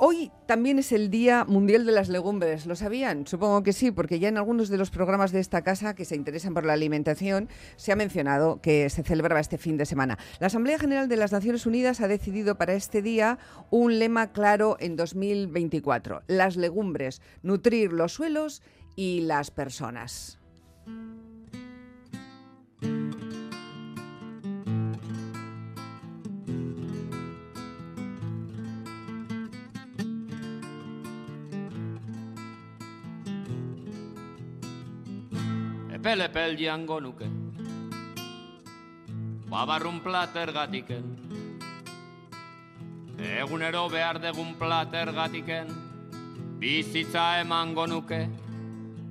Hoy también es el Día Mundial de las Legumbres, ¿lo sabían? Supongo que sí, porque ya en algunos de los programas de esta casa que se interesan por la alimentación se ha mencionado que se celebraba este fin de semana. La Asamblea General de las Naciones Unidas ha decidido para este día un lema claro en 2024, las legumbres, nutrir los suelos y las personas. Epel epel jango nuke. Babarrun plater gatiken Egunero behar degun plater gatiken Bizitza emango nuke.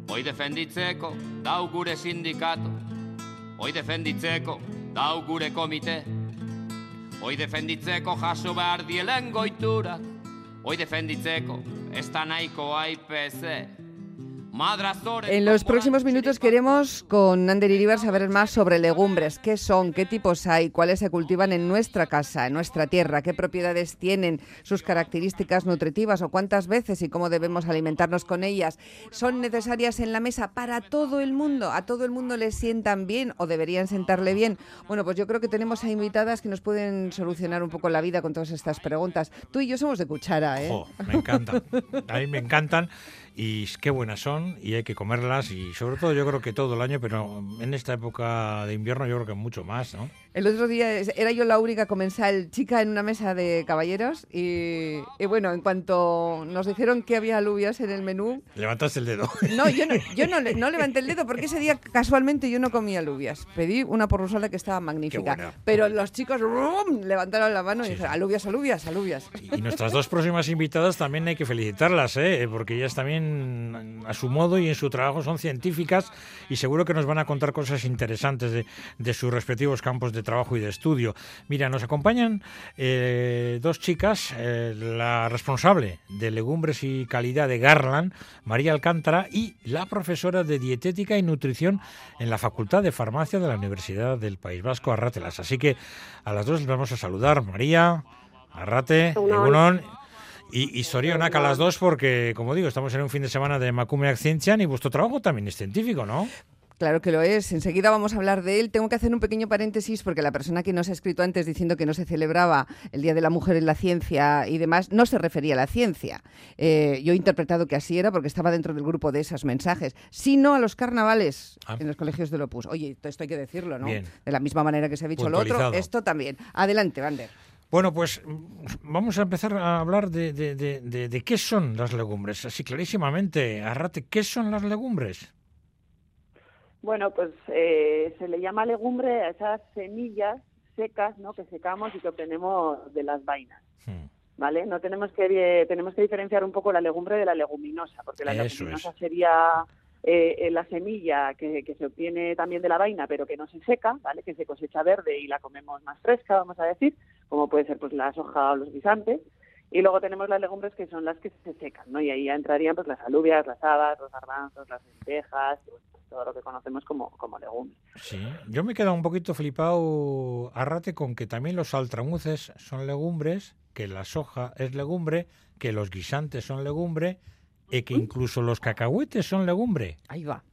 Hoi defenditzeko dau gure sindikato. Hoi defenditzeko dau gure komite. Hoi defenditzeko jaso behar dielen goitura Hoi defenditzeko ez da nahiko AIPC En los próximos minutos queremos con Ander Iribar saber más sobre legumbres, qué son, qué tipos hay, cuáles se cultivan en nuestra casa, en nuestra tierra, qué propiedades tienen, sus características nutritivas o cuántas veces y cómo debemos alimentarnos con ellas. ¿Son necesarias en la mesa para todo el mundo? ¿A todo el mundo le sientan bien o deberían sentarle bien? Bueno, pues yo creo que tenemos a invitadas que nos pueden solucionar un poco la vida con todas estas preguntas. Tú y yo somos de cuchara, ¿eh? me encantan. A mí me encantan y qué buenas son y hay que comerlas y sobre todo yo creo que todo el año, pero en esta época de invierno yo creo que mucho más, ¿no? El otro día era yo la única comensal chica en una mesa de caballeros y, bueno, en cuanto nos dijeron que había alubias en el menú... Levantaste el dedo. No, yo no, yo no, no levanté el dedo porque ese día casualmente yo no comía alubias. Pedí una porrusala que estaba magnífica. Pero los chicos levantaron la mano y dijeron, alubias, alubias, alubias. Y nuestras dos próximas invitadas también hay que felicitarlas, ¿eh? porque ellas también a su modo y en su trabajo son científicas y seguro que nos van a contar cosas interesantes de, de sus respectivos campos de trabajo y de estudio. Mira, nos acompañan eh, dos chicas, eh, la responsable de legumbres y calidad de Garland, María Alcántara, y la profesora de dietética y nutrición en la Facultad de Farmacia de la Universidad del País Vasco, Arratelas. Así que a las dos les vamos a saludar. María, Arrate, Egunon. Y, y Sorionaca las dos porque, como digo, estamos en un fin de semana de Macume Acciencian y vuestro trabajo también es científico, ¿no? Claro que lo es. Enseguida vamos a hablar de él. Tengo que hacer un pequeño paréntesis porque la persona que nos ha escrito antes diciendo que no se celebraba el Día de la Mujer en la Ciencia y demás, no se refería a la ciencia. Eh, yo he interpretado que así era porque estaba dentro del grupo de esos mensajes, sino a los carnavales ah. en los colegios de Opus. Oye, esto hay que decirlo, ¿no? De la misma manera que se ha dicho lo otro, esto también. Adelante, Vander. Bueno, pues vamos a empezar a hablar de, de qué son las legumbres. Así clarísimamente, Arrate, ¿qué son las legumbres? Bueno, pues eh, se le llama legumbre a esas semillas secas, ¿no? Que secamos y que obtenemos de las vainas. Hmm. ¿Vale? No tenemos que tenemos que diferenciar un poco la legumbre de la leguminosa, porque la leguminosa sería eh, eh, la semilla que, que, se obtiene también de la vaina, pero que no se seca, ¿vale? Que se cosecha verde y la comemos más fresca, vamos a decir, como puede ser pues la soja o los guisantes. Y luego tenemos las legumbres que son las que se secan, ¿no? Y ahí ya entrarían pues las alubias, las habas, los garbanzos, las lentejas, todo lo que conocemos como, como legumbres. Sí, yo me he quedado un poquito flipado, Arrate, con que también los altramuces son legumbres, que la soja es legumbre, que los guisantes son legumbre y que incluso los cacahuetes son legumbre. Ahí va.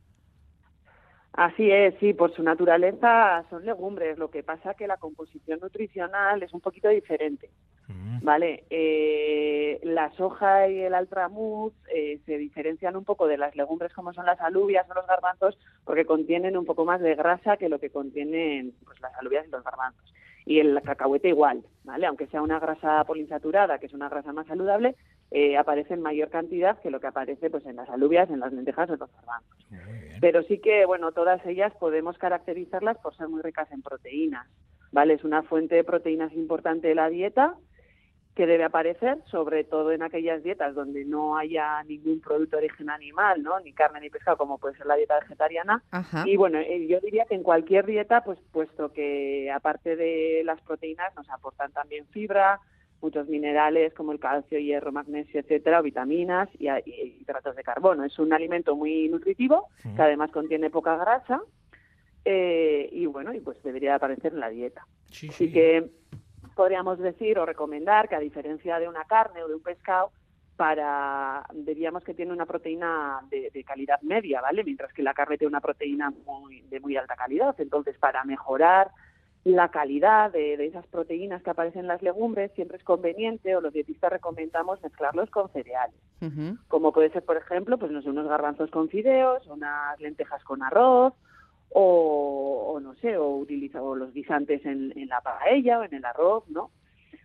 Así es, sí, por su naturaleza son legumbres. Lo que pasa que la composición nutricional es un poquito diferente. ¿Vale? Eh, la soja y el altramuz eh, se diferencian un poco de las legumbres como son las alubias o los garbanzos porque contienen un poco más de grasa que lo que contienen pues, las alubias y los garbanzos. Y el cacahuete igual, ¿vale? Aunque sea una grasa poliinsaturada, que es una grasa más saludable, eh, aparece en mayor cantidad que lo que aparece pues en las alubias, en las lentejas o en los garbanzos. Pero sí que, bueno, todas ellas podemos caracterizarlas por ser muy ricas en proteínas, ¿vale? Es una fuente de proteínas importante de la dieta que debe aparecer, sobre todo en aquellas dietas donde no haya ningún producto de origen animal, ¿no? Ni carne ni pescado, como puede ser la dieta vegetariana. Y bueno, eh, yo diría que en cualquier dieta, pues puesto que aparte de las proteínas nos aportan también fibra, muchos minerales como el calcio, hierro, magnesio, etcétera, vitaminas y, hidratos de carbono. Es un alimento muy nutritivo que además contiene poca grasa eh, y bueno, y pues debería aparecer en la dieta. Así que podríamos decir o recomendar que a diferencia de una carne o de un pescado, para diríamos que tiene una proteína de, calidad media, ¿vale? Mientras que la carne tiene una proteína muy, de muy alta calidad. Entonces, para mejorar la calidad de, esas proteínas que aparecen en las legumbres, siempre es conveniente o los dietistas recomendamos mezclarlos con cereales. Como puede ser, por ejemplo, pues no sé, unos garbanzos con fideos, unas lentejas con arroz, o, no sé, o utilizar los guisantes en, en la paella o en el arroz, ¿no?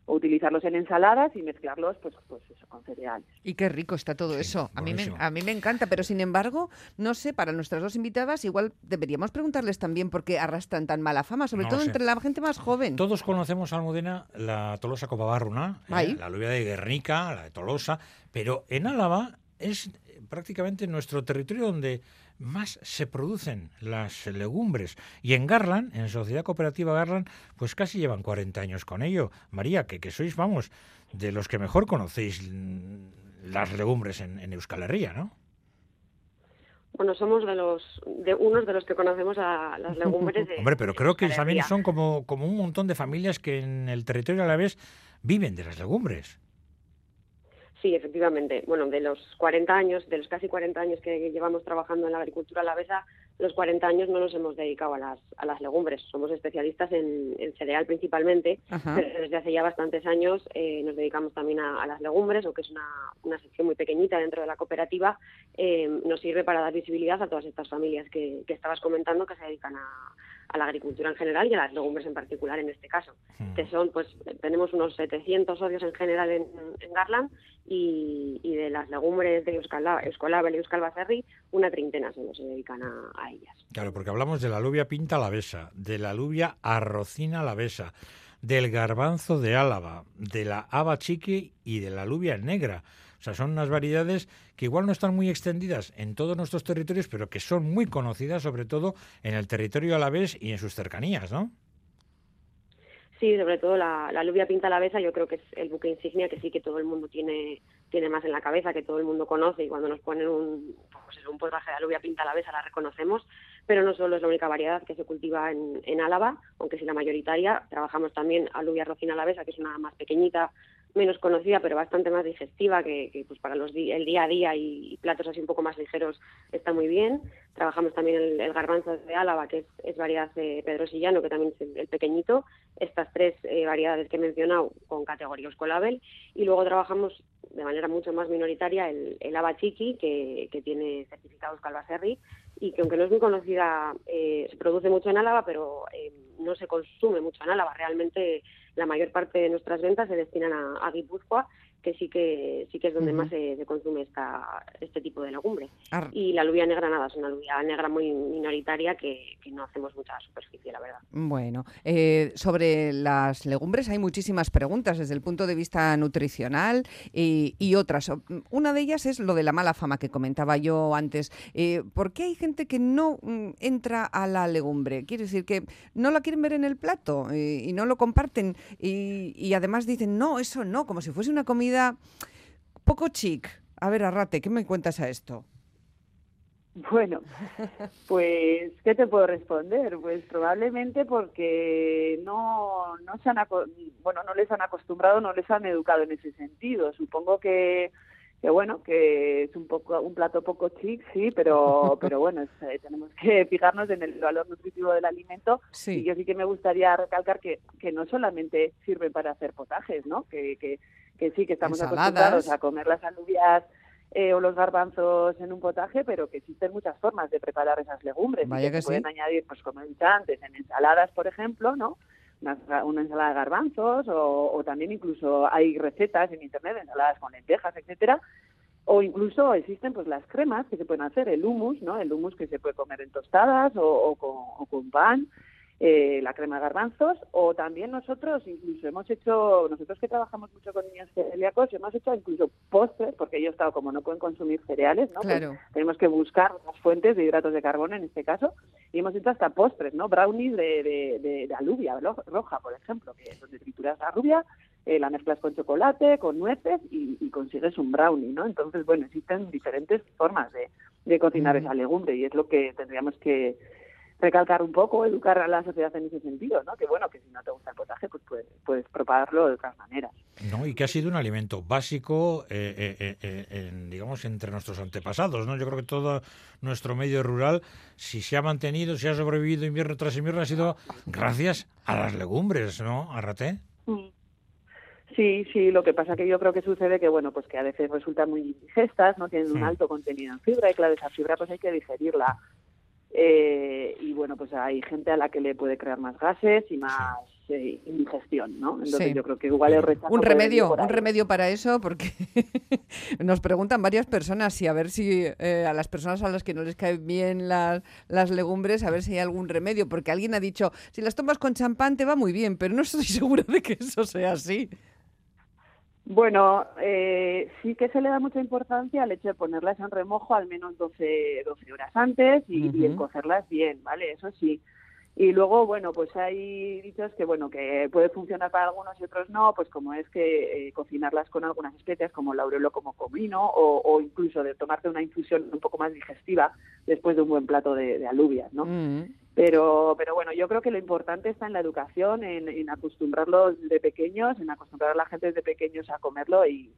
o utilizarlos en ensaladas y mezclarlos pues pues eso con cereales. Y qué rico está todo eso. A mí me, a mí me encanta, pero sin embargo, no sé, para nuestras dos invitadas igual deberíamos preguntarles también por qué arrastran tan mala fama, sobre todo entre la gente más joven. Todos conocemos Almudena la Tolosa Copabarruna, eh, la alubia de Guernica, la de Tolosa, pero en Álava es prácticamente nuestro territorio donde más se producen las legumbres. Y en Garland, en Sociedad Cooperativa Garland, pues casi llevan 40 años con ello. María, que, que sois, vamos, de los que mejor conocéis las legumbres en, Euskal Herria, ¿no? Bueno, somos de los de unos de los que conocemos a las legumbres. De, Hombre, pero creo que también son como, como un montón de familias que en el territorio a la vez viven de las legumbres. Sí, efectivamente. Bueno, de los 40 años, de los casi 40 años que llevamos trabajando en la agricultura alavesa, los 40 años no nos hemos dedicado a las, a las legumbres. Somos especialistas en, cereal principalmente, pero desde hace ya bastantes años eh, nos dedicamos también a, las legumbres, aunque es una, una sección muy pequeñita dentro de la cooperativa. Eh, nos sirve para dar visibilidad a todas estas familias que, que estabas comentando que se dedican a, a la agricultura en general y a las legumbres en particular en este caso. Hmm. Que son, pues, tenemos unos 700 socios en general en, Garland y, de las legumbres de Euskolabel y Euskal Baserri, una treintena se se dedican a, ellas. Claro, porque hablamos de la alubia pinta alavesa, de la alubia arrocina alavesa, del garbanzo de Álava, de la haba chiqui y de la alubia negra. O sea, son unas variedades que igual no están muy extendidas en todos nuestros territorios, pero que son muy conocidas, sobre todo en el territorio alavés y en sus cercanías, ¿no? Sí, sobre todo la, la alubia pinta alavesa, yo creo que es el buque insignia que sí que todo el mundo tiene tiene más en la cabeza, que todo el mundo conoce y cuando nos ponen un, pues un potaje de alubia pinta alavesa la reconocemos, pero no solo es la única variedad que se cultiva en, en Álava, aunque sí la mayoritaria. Trabajamos también alubia rocina alavesa, que es una más pequeñita, menos conocida, pero bastante más digestiva, que, pues para los el día a día y, platos así un poco más ligeros está muy bien. Trabajamos también el, garbanzo de Álava, que es, variedad de pedrosillano, que también es el, pequeñito. Estas tres eh, variedades que he mencionado con categoría Oscolabel. Y luego trabajamos de manera mucho más minoritaria el, el que, que tiene certificados Calvaserri y que aunque no es muy conocida, eh, se produce mucho en Álava, pero eh, no se consume mucho en Álava. Realmente la mayor parte de nuestras ventas se destinan a, a que sí que sí que es donde más se, consume esta, este tipo de legumbre. Y la alubia negra nada, es una alubia negra muy minoritaria que, no hacemos mucha superficie, la verdad. Bueno, eh, sobre las legumbres hay muchísimas preguntas desde el punto de vista nutricional y, otras. Una de ellas es lo de la mala fama que comentaba yo antes. Eh, ¿Por qué hay gente que no mm, entra a la legumbre? Quiere decir que no la quieren ver en el plato eh, y no lo comparten y, y además dicen, no, eso no, como si fuese una comida poco chic. A ver, Arrate, ¿qué me cuentas a esto? Bueno, pues, ¿qué te puedo responder? Pues probablemente porque no, no, se han, bueno, no les han acostumbrado, no les han educado en ese sentido. Supongo que, que bueno, que es un poco un plato poco chic, sí, pero, pero bueno, eh, tenemos que fijarnos en el valor nutritivo del alimento. Y yo sí que me gustaría recalcar que, que no solamente sirven para hacer potajes, ¿no? Que, que que sí, que estamos acostumbrados a comer las alubias eh, o los garbanzos en un potaje, pero que existen muchas formas de preparar esas legumbres. Vaya que, se pueden añadir, pues como he dicho antes, en ensaladas, por ejemplo, ¿no? Una, ensalada de garbanzos o, también incluso hay recetas en internet de ensaladas con lentejas, etcétera. O incluso existen pues las cremas que se pueden hacer, el hummus, ¿no? El hummus que se puede comer en tostadas o, con, o con pan. Eh, la crema de garbanzos o también nosotros incluso hemos hecho, nosotros que trabajamos mucho con niños celíacos, hemos hecho incluso postres, porque ellos estado como no pueden consumir cereales, ¿no? Pues tenemos que buscar otras fuentes de hidratos de carbono en este caso y hemos hecho hasta postres, ¿no? Brownies de, de, de, alubia roja, por ejemplo, que es donde trituras la alubia, eh, la mezclas con chocolate, con nueces y, consigues un brownie, ¿no? Entonces, bueno, existen diferentes formas de, cocinar esa legumbre y es lo que tendríamos que recalcar un poco, educar a la sociedad en ese sentido, ¿no? Que bueno, que si no te gusta el potaje, pues puedes, puedes propagarlo de otras maneras. No, y que ha sido un alimento básico, eh, eh, eh, digamos, entre nuestros antepasados, ¿no? Yo creo que todo nuestro medio rural, si se ha mantenido, si ha sobrevivido invierno tras invierno, ha sido gracias a las legumbres, ¿no, Arrate? Sí, sí, lo que pasa que yo creo que sucede que, bueno, pues que a veces resultan muy indigestas, no tienen un alto contenido en fibra y claro, esa fibra pues hay que digerirla eh, y bueno, pues hay gente a la que le puede crear más gases y más eh, indigestión, ¿no? Entonces yo creo que igual es Un remedio, un remedio para eso, porque nos preguntan varias personas si a ver si eh, a las personas a las que no les caen bien las, las legumbres, a ver si hay algún remedio, porque alguien ha dicho, si las tomas con champán te va muy bien, pero no estoy segura de que eso sea así. Bueno, eh, sí que se le da mucha importancia al hecho de ponerlas en remojo al menos 12, 12 horas antes y, y cocerlas bien, ¿vale? Eso sí. Y luego, bueno, pues hay dichos que, bueno, que puede funcionar para algunos y otros no, pues como es que eh, cocinarlas con algunas especias como laurel o como comino o, o, incluso de tomarte una infusión un poco más digestiva después de un buen plato de, alubias, ¿no? Pero, pero bueno, yo creo que lo importante está en la educación, en, en acostumbrarlos de pequeños, en acostumbrar a la gente desde pequeños a comerlo y,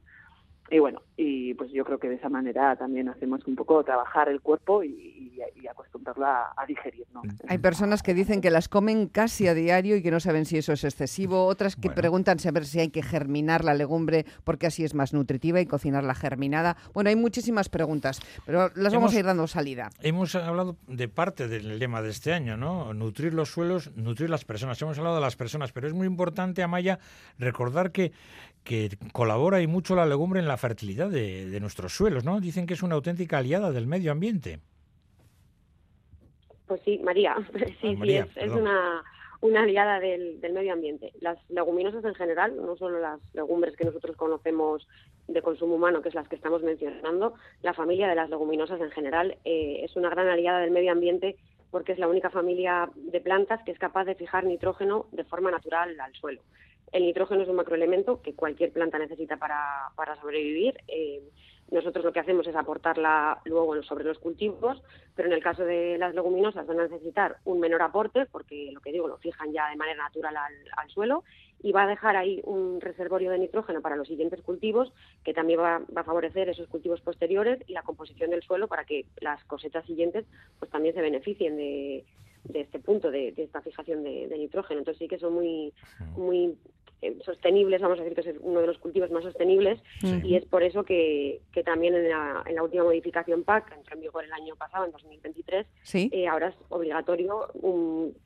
y bueno, y pues yo creo que de esa manera también hacemos un poco trabajar el cuerpo y, y, acostumbrarlo a, digerir. ¿no? Hay personas que dicen que las comen casi a diario y que no saben si eso es excesivo, otras que preguntan saber si hay que germinar la legumbre porque así es más nutritiva y cocinar la germinada. Bueno, hay muchísimas preguntas, pero las vamos a ir dando salida. Hemos hablado de parte del lema de este año, ¿no? Nutrir los suelos, nutrir las personas. Hemos hablado de las personas, pero es muy importante, Amaya, recordar que, que colabora y mucho la legumbre en la fertilidad de, nuestros suelos, ¿no? Dicen que es una auténtica aliada del medio ambiente. Pues sí, María, sí, sí, es, una, una aliada del, medio ambiente. Las leguminosas en general, no solo las legumbres que nosotros conocemos de consumo humano, que es las que estamos mencionando, la familia de las leguminosas en general eh, es una gran aliada del medio ambiente porque es la única familia de plantas que es capaz de fijar nitrógeno de forma natural al suelo. El nitrógeno es un macroelemento que cualquier planta necesita para, para sobrevivir. Eh, nosotros lo que hacemos es aportarla luego sobre los cultivos, pero en el caso de las leguminosas van a necesitar un menor aporte, porque lo que digo, lo fijan ya de manera natural al, suelo, y va a dejar ahí un reservorio de nitrógeno para los siguientes cultivos, que también va, a favorecer esos cultivos posteriores y la composición del suelo para que las cosechas siguientes pues también se beneficien de, este punto de, esta fijación de, de, nitrógeno. Entonces sí que son muy, muy sostenibles, vamos a decir que es uno de los cultivos más sostenibles y es por eso que, que también en la, en la, última modificación PAC, que entró en vigor el año pasado, en 2023, eh, ahora es obligatorio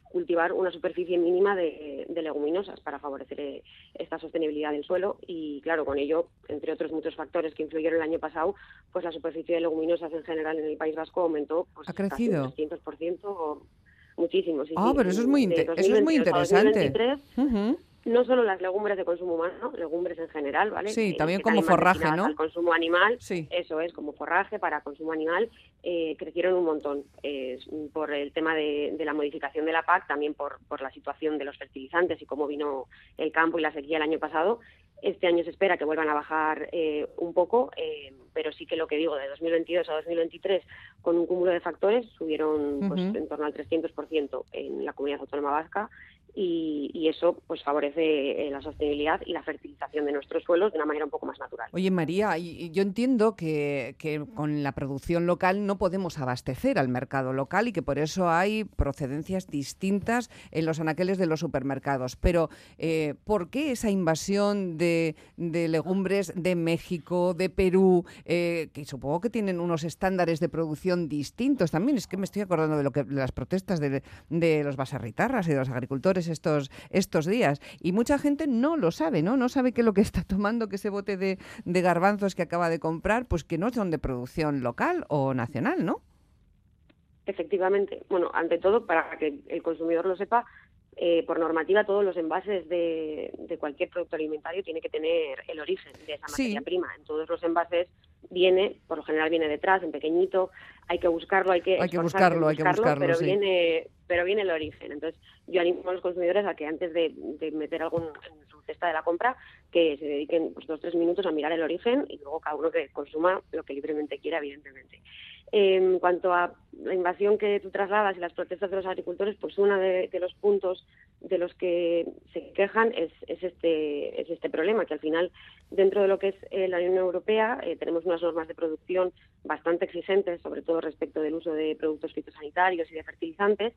cultivar una superficie mínima de, de leguminosas para favorecer eh, esta sostenibilidad del suelo y claro, con ello, entre otros muchos factores que influyeron el año pasado, pues la superficie de leguminosas en general en el País Vasco aumentó pues, ¿Ha crecido? un 300% muchísimo. Sí, ah, pero eso es muy, eso es muy interesante no solo las legumbres de consumo humano, legumbres en general, ¿vale? Sí, eh, también como forraje, ¿no? Al consumo animal, sí. eso es, como forraje para consumo animal, eh, crecieron un montón eh, por el tema de, la modificación de la PAC, también por, por la situación de los fertilizantes y cómo vino el campo y la sequía el año pasado. Este año se espera que vuelvan a bajar un poco, pero sí que lo que digo, de 2022 a 2023, con un cúmulo de factores, subieron pues, en torno al 300% en la comunidad autónoma vasca y, eso pues favorece eh, la sostenibilidad y la fertilización de nuestros suelos de una manera un poco más natural. Oye María, yo entiendo que, con la producción local no podemos abastecer al mercado local y que por eso hay procedencias distintas en los anaqueles de los supermercados. Pero eh, ¿por qué esa invasión de, legumbres de México, de Perú, eh, que supongo que tienen unos estándares de producción distintos también? Es que me estoy acordando de lo que las protestas de, de los basarritarras y de los agricultores estos, estos días. Y mucha gente no lo sabe, ¿no? No sabe que lo que está tomando, que ese bote de, de garbanzos que acaba de comprar, pues que no son de producción local o nacional, ¿no? Efectivamente. Bueno, ante todo, para que el consumidor lo sepa, eh, por normativa todos los envases de, de, cualquier producto alimentario tiene que tener el origen de esa materia prima. En todos los envases viene, por lo general viene detrás, en pequeñito, hay que buscarlo, hay que, hay que buscarlo, hay que buscarlo, pero viene, pero viene el origen. Entonces, yo animo a los consumidores a que antes de, meter algo en su cesta de la compra, que se dediquen pues, dos o tres minutos a mirar el origen y luego cada uno que consuma lo que libremente quiera, evidentemente. En cuanto a la invasión que tú trasladas y las protestas de los agricultores, pues uno de, los puntos de los que se quejan es, este, es este problema, que al final, dentro de lo que es eh, la Unión Europea, eh, tenemos unas normas de producción bastante exigentes, sobre todo respecto del uso de productos fitosanitarios y de fertilizantes,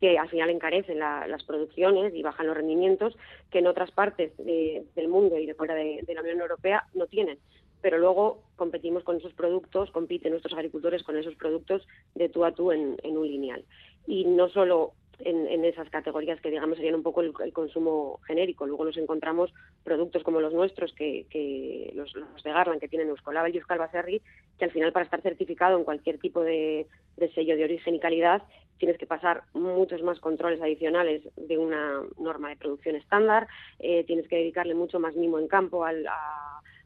que al final encarecen las producciones y bajan los rendimientos que en otras partes del mundo y de fuera de la Unión Europea no tienen pero luego competimos con esos productos, compiten nuestros agricultores con esos productos de tú a tú en, un lineal. Y no solo en, esas categorías que digamos serían un poco el, consumo genérico. Luego nos encontramos productos como los nuestros, que, los, de Garland, que tienen Euskolabel y Euskal que al final para estar certificado en cualquier tipo de, sello de origen y calidad tienes que pasar muchos más controles adicionales de una norma de producción estándar, eh, tienes que dedicarle mucho más mimo en campo al,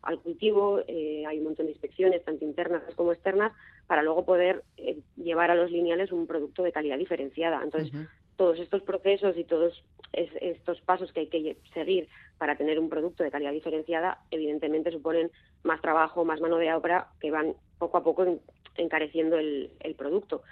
al cultivo, eh, hay un montón de inspecciones, tanto internas como externas, para luego poder eh, llevar a los lineales un producto de calidad diferenciada. Entonces, todos estos procesos y todos estos pasos que hay que seguir para tener un producto de calidad diferenciada, evidentemente suponen más trabajo, más mano de obra que van poco a poco encareciendo el, el producto.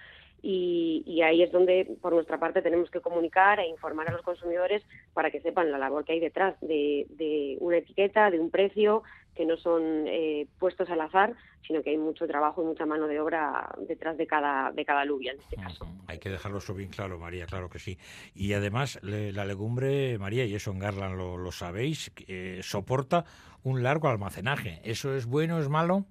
Y, ahí es donde, por nuestra parte, tenemos que comunicar e informar a los consumidores para que sepan la labor que hay detrás de, una etiqueta, de un precio, que no son eh, puestos al azar, sino que hay mucho trabajo y mucha mano de obra detrás de cada, de cada alubia, en este caso. Hay que dejarlo eso bien claro, María, claro que sí. Y además, la legumbre, María, y eso en Garland lo, sabéis, eh, soporta un largo almacenaje. ¿Eso es bueno, es malo?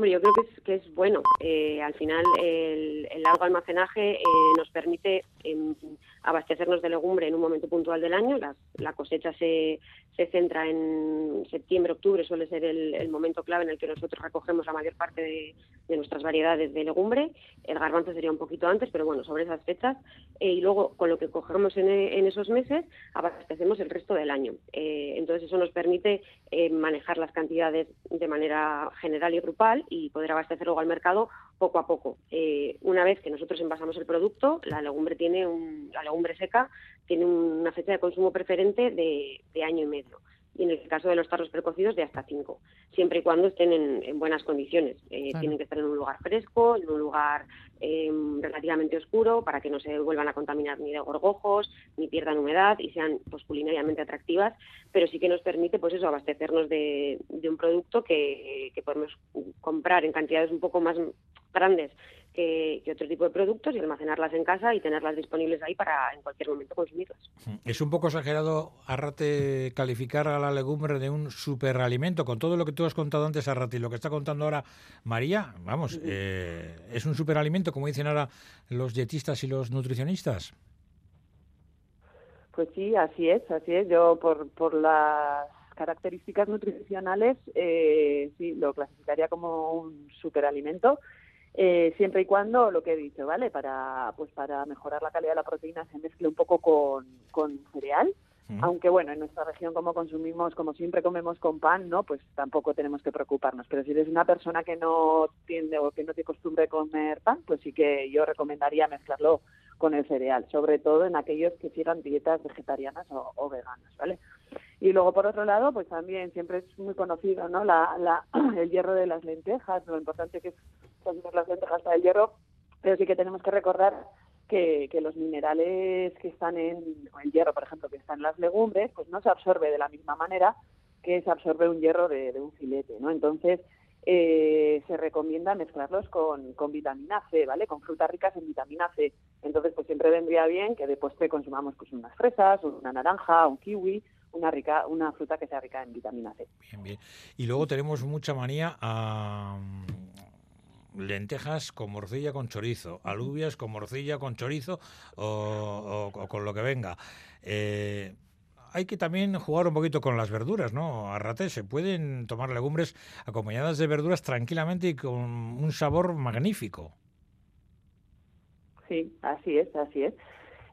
Hombre, yo creo que es, que es bueno. Eh, al final, el, largo almacenaje eh, nos permite em, abastecernos de legumbre en un momento puntual del año. La, cosecha se, se, centra en septiembre, octubre, suele ser el, momento clave en el que nosotros recogemos la mayor parte de, nuestras variedades de legumbre. El garbanzo sería un poquito antes, pero bueno, sobre esas fechas. Eh, y luego, con lo que cogemos en, esos meses, abastecemos el resto del año. entonces, eso nos permite manejar las cantidades de manera general y grupal y poder abastecer luego al mercado poco a poco. Eh, una vez que nosotros envasamos el producto, la legumbre tiene un, la legumbre seca tiene una fecha de consumo preferente de, de año y medio y en el caso de los tarros precocidos de hasta cinco, siempre y cuando estén en, buenas condiciones. Eh, tienen que estar en un lugar fresco, en un lugar em, relativamente oscuro, para que no se vuelvan a contaminar ni de gorgojos, ni pierdan humedad y sean pues, culinariamente atractivas, pero sí que nos permite pues eso, abastecernos de, un producto que, que podemos comprar en cantidades un poco más grandes que, otro tipo de productos y almacenarlas en casa y tenerlas disponibles ahí para en cualquier momento consumirlas. Es un poco exagerado, Arrate, calificar a la legumbre de un superalimento. Con todo lo que tú has contado antes, Arrate, y lo que está contando ahora María, vamos, eh, ¿es un superalimento, como dicen ahora los dietistas y los nutricionistas? Pues sí, así es, así es. Yo por, por las características nutricionales eh, sí lo clasificaría como un superalimento eh, siempre y cuando lo que he dicho, ¿vale? Para, pues para mejorar la calidad de la proteína se mezcle un poco con, con cereal. Aunque bueno, en nuestra región como consumimos, como siempre comemos con pan, ¿no? Pues tampoco tenemos que preocuparnos. Pero si eres una persona que no tiende o que no tiene costumbre comer pan, pues sí que yo recomendaría mezclarlo con el cereal, sobre todo en aquellos que sigan dietas vegetarianas o, o veganas, ¿vale? Y luego, por otro lado, pues también siempre es muy conocido, ¿no? La, la, el hierro de las lentejas, lo importante que es consumir las lentejas para el hierro, pero sí que tenemos que recordar que, que, los minerales que están en el hierro, por ejemplo, que están en las legumbres, pues no se absorbe de la misma manera que se absorbe un hierro de, un filete, ¿no? Entonces, eh, se recomienda mezclarlos con, con, vitamina C, ¿vale? Con frutas ricas en vitamina C. Entonces, pues siempre vendría bien que de postre consumamos pues unas fresas, una naranja, un kiwi, una rica, una fruta que sea rica en vitamina C. Bien, bien. Y luego tenemos mucha manía a lentejas con morcilla con chorizo, alubias con morcilla con chorizo o, con lo que venga. Eh, hay que también jugar un poquito con las verduras, ¿no? Arrate, se pueden tomar legumbres acompañadas de verduras tranquilamente y con un sabor magnífico. Sí, así es, así es.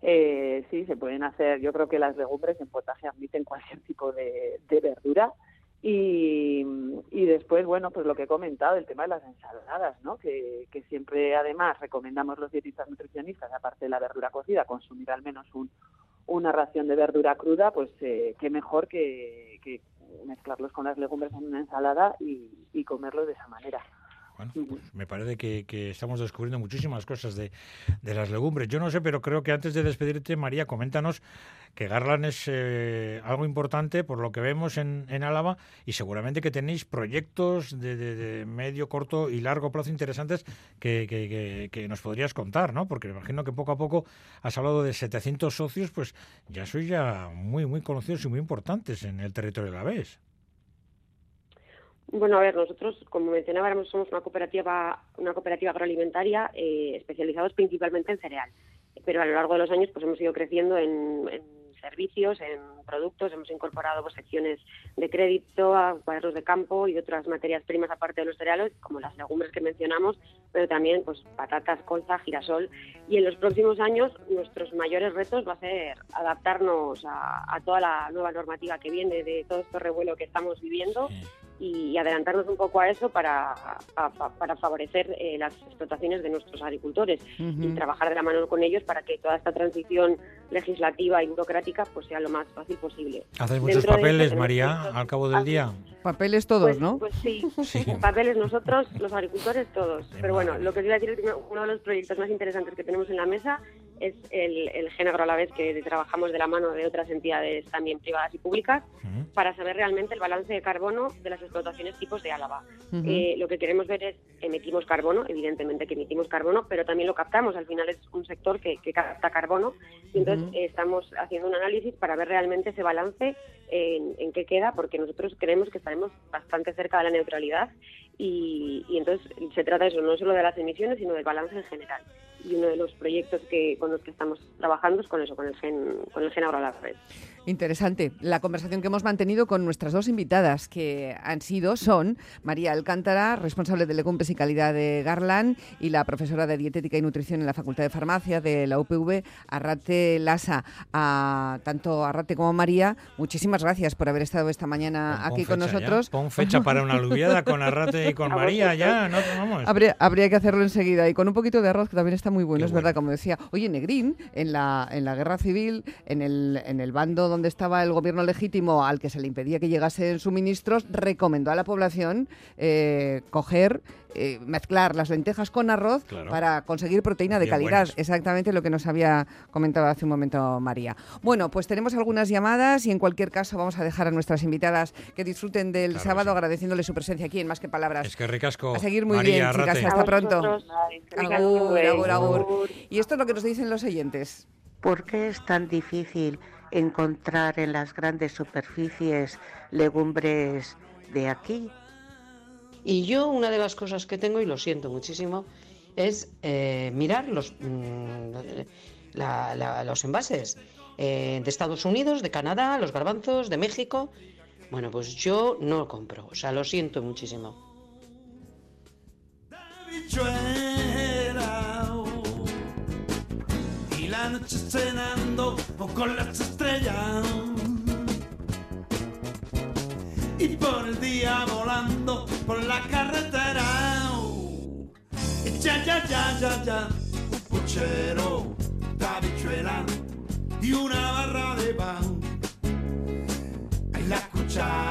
Eh, sí, se pueden hacer, yo creo que las legumbres en potaje admiten cualquier tipo de verdura y, y, después, bueno, pues lo que he comentado, el tema de las ensaladas, ¿no? Que, siempre, además, recomendamos los dietistas nutricionistas, aparte de la verdura cocida, consumir al menos un, una ración de verdura cruda, pues eh, qué mejor que, que, mezclarlos con las legumbres en una ensalada y, y comerlos de esa manera. Bueno, pues me parece que, estamos descubriendo muchísimas cosas de, las legumbres. Yo no sé, pero creo que antes de despedirte, María, coméntanos que Garland es eh, algo importante por lo que vemos en, en, Álava y seguramente que tenéis proyectos de, medio, corto y largo plazo interesantes que, que, nos podrías contar, ¿no? Porque me imagino que poco a poco has hablado de 700 socios, pues ya sois ya muy, muy conocidos y muy importantes en el territorio de la vez. Bueno, a ver, nosotros, como mencionaba, somos una cooperativa, una cooperativa agroalimentaria eh, especializados principalmente en cereal. Pero a lo largo de los años, pues hemos ido creciendo en, servicios, en productos, hemos incorporado pues, secciones de crédito, a cuadros de campo y otras materias primas aparte de los cereales, como las legumbres que mencionamos, pero también pues patatas, colza, girasol. Y en los próximos años nuestros mayores retos va a ser adaptarnos a, toda la nueva normativa que viene de todo este revuelo que estamos viviendo y adelantarnos un poco a eso para, para favorecer eh, las explotaciones de nuestros agricultores y trabajar de la mano con ellos para que toda esta transición legislativa y burocrática pues sea lo más fácil posible. ¿Haces muchos papeles, María, al cabo del día? Papeles todos, pues, ¿no? Pues sí, papeles nosotros, los agricultores todos. Pero bueno, lo que os iba a decir es que uno de los proyectos más interesantes que tenemos en la mesa es el, el Gen a la vez que trabajamos de la mano de otras entidades también privadas y públicas para saber realmente el balance de carbono de las explotaciones tipos de Álava. Eh, lo que queremos ver es, emitimos carbono, evidentemente que emitimos carbono, pero también lo captamos. Al final es un sector que, capta carbono. Y entonces estamos haciendo un análisis para ver realmente ese balance en, en qué queda, porque nosotros creemos que estaremos bastante cerca de la neutralidad y, y entonces se trata de eso, no solo de las emisiones, sino del balance en general y uno de los proyectos que con los que estamos trabajando es con eso, con el gen, con el gen red. Interesante la conversación que hemos mantenido con nuestras dos invitadas, que han sido, son María Alcántara, responsable de Legumbres y Calidad de Garland, y la profesora de Dietética y Nutrición en la Facultad de Farmacia de la UPV, Arrate Lasa. A, tanto Arrate como María, muchísimas gracias por haber estado esta mañana aquí con nosotros. Pon fecha para una aluviada con Arrate y con María, ya, no, vamos. Habría, habría que hacerlo enseguida, y con un poquito de arroz, que también está muy bueno, es verdad, como decía. Oye, Negrín, en la, en la guerra civil, en el, en el bando donde estaba el gobierno legítimo al que se le impedía que llegasen suministros, recomendó a la población eh, coger eh, mezclar las lentejas con arroz para conseguir proteína de calidad. Exactamente lo que nos había comentado hace un momento María. Bueno, pues tenemos algunas llamadas y en cualquier caso vamos a dejar a nuestras invitadas que disfruten del sábado agradeciéndole su presencia aquí en Más que Palabras. Es que ricasco. A seguir muy bien, chicas. Hasta pronto. Agur, agur, Y esto es lo que nos dicen los oyentes. ¿Por qué es tan difícil encontrar en las grandes superficies legumbres de aquí? Y yo una de las cosas que tengo, y lo siento muchísimo, es eh, mirar los, mm, los envases eh, de Estados Unidos, de Canadá, los garbanzos, de México. Bueno, pues yo no lo compro, o sea, lo siento muchísimo. Cenando con las estrellas y por el día volando por la carretera. Y ya, ya, ya, ya, ya, un puchero de habichuela y una barra de pan. La cuchara